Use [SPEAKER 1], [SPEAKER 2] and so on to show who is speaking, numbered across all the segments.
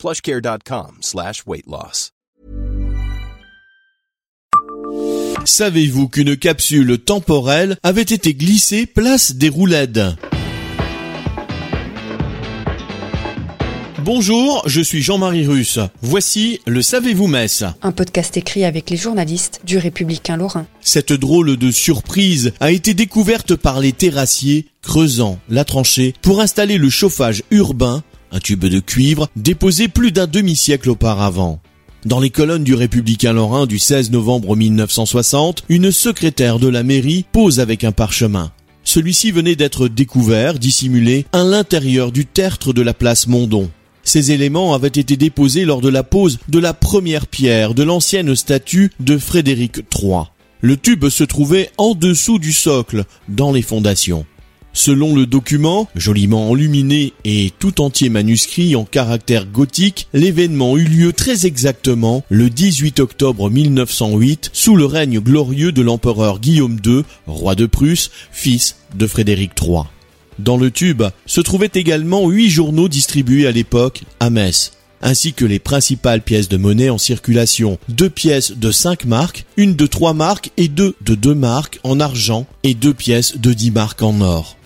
[SPEAKER 1] plushcare.com slash weight loss.
[SPEAKER 2] Savez-vous qu'une capsule temporelle avait été glissée place des Roulades? Bonjour, je suis Jean-Marie Russe. Voici le Savez-vous Metz
[SPEAKER 3] Un podcast écrit avec les journalistes du Républicain Lorrain.
[SPEAKER 2] Cette drôle de surprise a été découverte par les terrassiers creusant la tranchée pour installer le chauffage urbain, un tube de cuivre déposé plus d'un demi-siècle auparavant. Dans les colonnes du Républicain Lorrain du 16 novembre 1960, une secrétaire de la mairie pose avec un parchemin. Celui-ci venait d'être découvert, dissimulé, à l'intérieur du tertre de la place Mondon. Ces éléments avaient été déposés lors de la pose de la première pierre de l'ancienne statue de Frédéric III. Le tube se trouvait en dessous du socle, dans les fondations. Selon le document, joliment enluminé et tout entier manuscrit en caractère gothique, l'événement eut lieu très exactement le 18 octobre 1908 sous le règne glorieux de l'empereur Guillaume II, roi de Prusse, fils de Frédéric III. Dans le tube se trouvaient également huit journaux distribués à l'époque à Metz, ainsi que les principales pièces de monnaie en circulation. Deux pièces de 5 marques, une de 3 marques et deux de 2 marques en argent et deux pièces de 10 marques en or.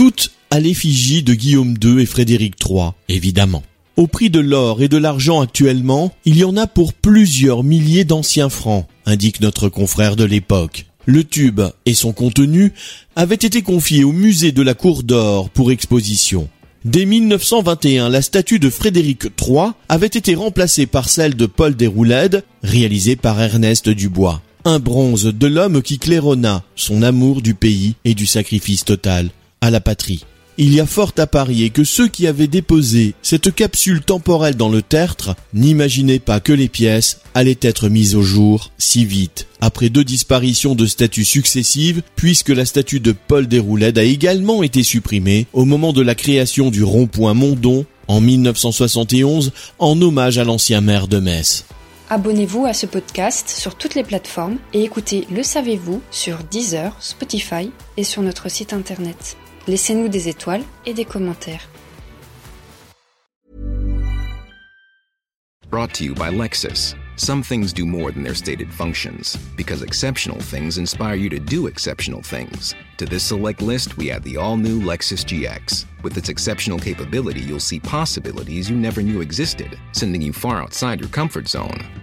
[SPEAKER 2] Toutes à l'effigie de Guillaume II et Frédéric III, évidemment. Au prix de l'or et de l'argent actuellement, il y en a pour plusieurs milliers d'anciens francs, indique notre confrère de l'époque. Le tube et son contenu avaient été confiés au musée de la Cour d'Or pour exposition. Dès 1921, la statue de Frédéric III avait été remplacée par celle de Paul Déroulède, réalisée par Ernest Dubois. Un bronze de l'homme qui claironna son amour du pays et du sacrifice total à la patrie. Il y a fort à parier que ceux qui avaient déposé cette capsule temporelle dans le tertre n'imaginaient pas que les pièces allaient être mises au jour si vite, après deux disparitions de statues successives, puisque la statue de Paul Déroulède a également été supprimée au moment de la création du rond-point Mondon en 1971 en hommage à l'ancien maire de Metz.
[SPEAKER 3] Abonnez-vous à ce podcast sur toutes les plateformes et écoutez Le Savez-vous sur Deezer, Spotify et sur notre site internet. Laissez-nous des étoiles et des commentaires.
[SPEAKER 4] Brought to you by Lexus. Some things do more than their stated functions, because exceptional things inspire you to do exceptional things. To this select list, we add the all new Lexus GX. With its exceptional capability, you'll see possibilities you never knew existed, sending you far outside your comfort zone.